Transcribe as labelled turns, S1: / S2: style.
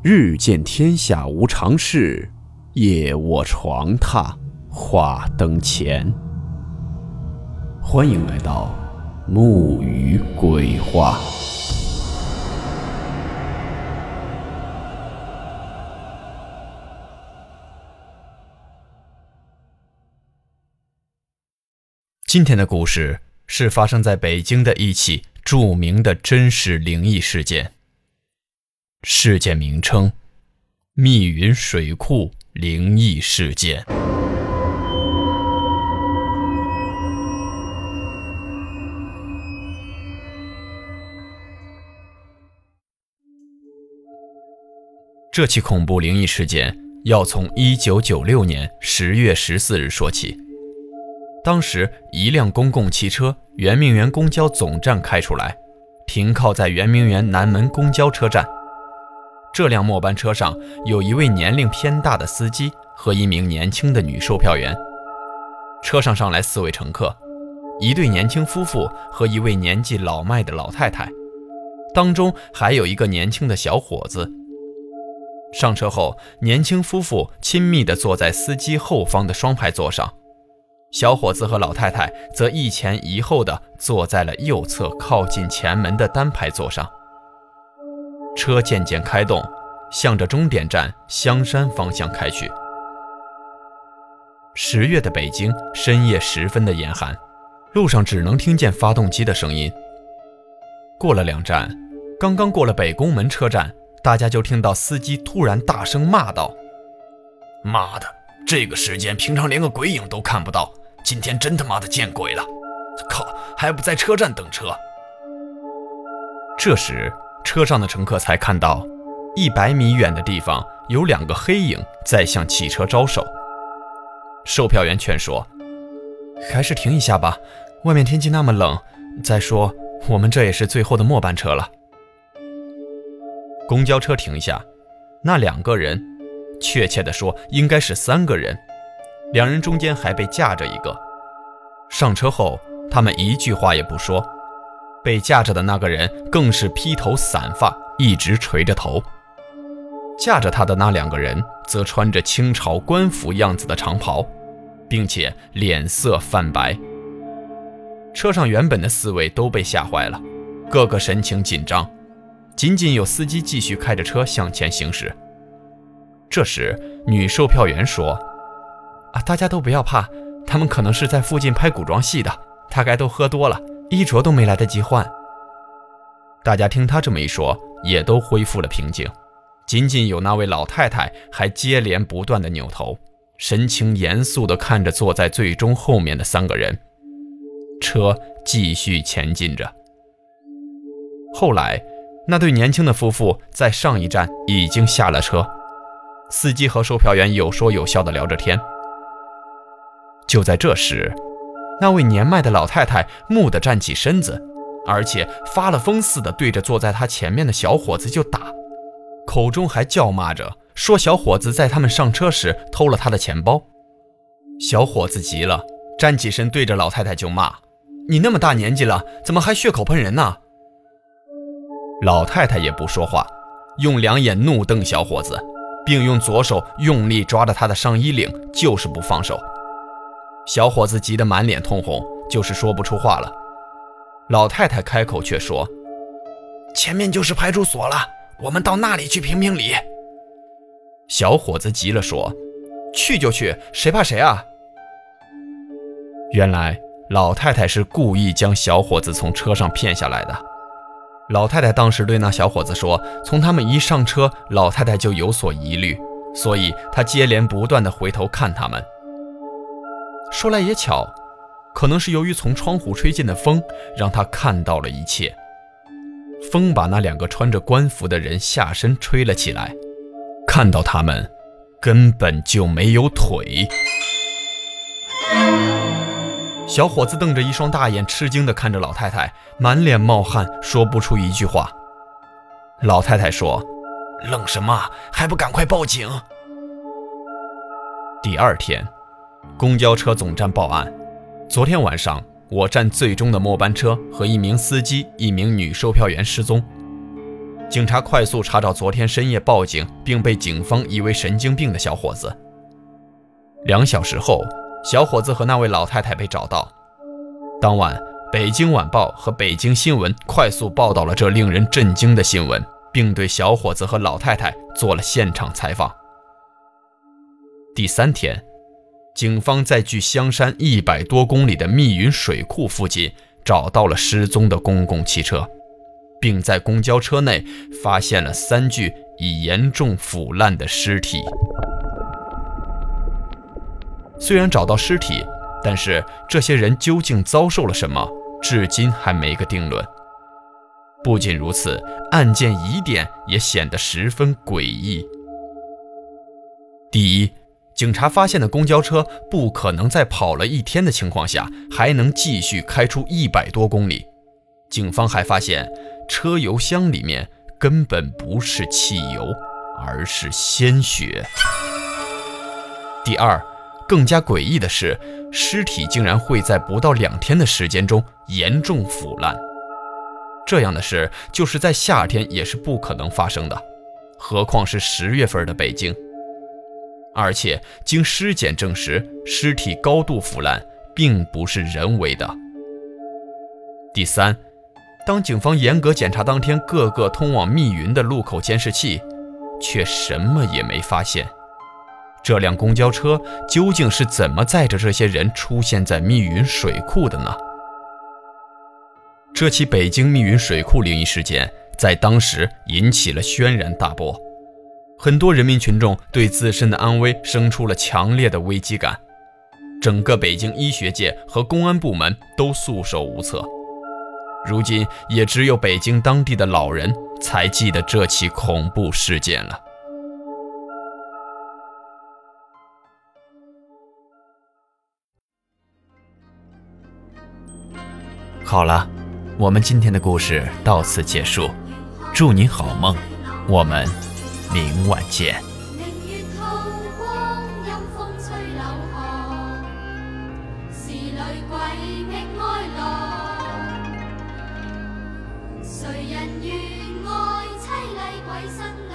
S1: 日见天下无常事，夜卧床榻话灯前。欢迎来到木鱼鬼话。
S2: 今天的故事是发生在北京的一起著名的真实灵异事件。事件名称：密云水库灵异事件。这起恐怖灵异事件要从一九九六年十月十四日说起。当时，一辆公共汽车圆明园公交总站开出来，停靠在圆明园南门公交车站。这辆末班车上有一位年龄偏大的司机和一名年轻的女售票员。车上上来四位乘客，一对年轻夫妇和一位年纪老迈的老太太，当中还有一个年轻的小伙子。上车后，年轻夫妇亲密地坐在司机后方的双排座上，小伙子和老太太则一前一后地坐在了右侧靠近前门的单排座上。车渐渐开动，向着终点站香山方向开去。十月的北京深夜十分的严寒，路上只能听见发动机的声音。过了两站，刚刚过了北宫门车站，大家就听到司机突然大声骂道：“妈的，这个时间平常连个鬼影都看不到，今天真他妈的见鬼了！靠，还不在车站等车？”这时。车上的乘客才看到，一百米远的地方有两个黑影在向汽车招手。售票员劝说：“还是停一下吧，外面天气那么冷。再说，我们这也是最后的末班车了。”公交车停下，那两个人，确切的说应该是三个人，两人中间还被架着一个。上车后，他们一句话也不说。被架着的那个人更是披头散发，一直垂着头；架着他的那两个人则穿着清朝官服样子的长袍，并且脸色泛白。车上原本的四位都被吓坏了，个个神情紧张，仅仅有司机继续开着车向前行驶。这时，女售票员说：“啊，大家都不要怕，他们可能是在附近拍古装戏的，大概都喝多了。”衣着都没来得及换，大家听他这么一说，也都恢复了平静。仅仅有那位老太太还接连不断的扭头，神情严肃地看着坐在最终后面的三个人。车继续前进着。后来，那对年轻的夫妇在上一站已经下了车，司机和售票员有说有笑地聊着天。就在这时。那位年迈的老太太蓦地站起身子，而且发了疯似的对着坐在她前面的小伙子就打，口中还叫骂着说：“小伙子在他们上车时偷了他的钱包。”小伙子急了，站起身对着老太太就骂：“你那么大年纪了，怎么还血口喷人呢？”老太太也不说话，用两眼怒瞪小伙子，并用左手用力抓着他的上衣领，就是不放手。小伙子急得满脸通红，就是说不出话了。老太太开口却说：“前面就是派出所了，我们到那里去评评理。”小伙子急了说：“去就去，谁怕谁啊！”原来老太太是故意将小伙子从车上骗下来的。老太太当时对那小伙子说：“从他们一上车，老太太就有所疑虑，所以她接连不断的回头看他们。”说来也巧，可能是由于从窗户吹进的风，让他看到了一切。风把那两个穿着官服的人下身吹了起来，看到他们根本就没有腿。小伙子瞪着一双大眼，吃惊地看着老太太，满脸冒汗，说不出一句话。老太太说：“愣什么？还不赶快报警！”第二天。公交车总站报案，昨天晚上我站最终的末班车和一名司机、一名女售票员失踪。警察快速查找昨天深夜报警并被警方疑为神经病的小伙子。两小时后，小伙子和那位老太太被找到。当晚，《北京晚报》和《北京新闻》快速报道了这令人震惊的新闻，并对小伙子和老太太做了现场采访。第三天，警方在距香山一百多公里的密云水库附近找到了失踪的公共汽车。并在公交车内发现了三具已严重腐烂的尸体。虽然找到尸体，但是这些人究竟遭受了什么，至今还没个定论。不仅如此，案件疑点也显得十分诡异。第一，警察发现的公交车不可能在跑了一天的情况下还能继续开出一百多公里。警方还发现。车油箱里面根本不是汽油，而是鲜血。第二，更加诡异的是，尸体竟然会在不到两天的时间中严重腐烂。这样的事就是在夏天也是不可能发生的，何况是十月份的北京。而且经尸检证实，尸体高度腐烂并不是人为的。第三。当警方严格检查当天各个通往密云的路口监视器，却什么也没发现。这辆公交车究竟是怎么载着这些人出现在密云水库的呢？这起北京密云水库灵异事件在当时引起了轩然大波，很多人民群众对自身的安危生出了强烈的危机感，整个北京医学界和公安部门都束手无策。如今也只有北京当地的老人才记得这起恐怖事件了。好了，我们今天的故事到此结束，祝您好梦，我们明晚见。
S3: 月光阴风吹柳巷鬼谁人愿爱凄厉鬼身？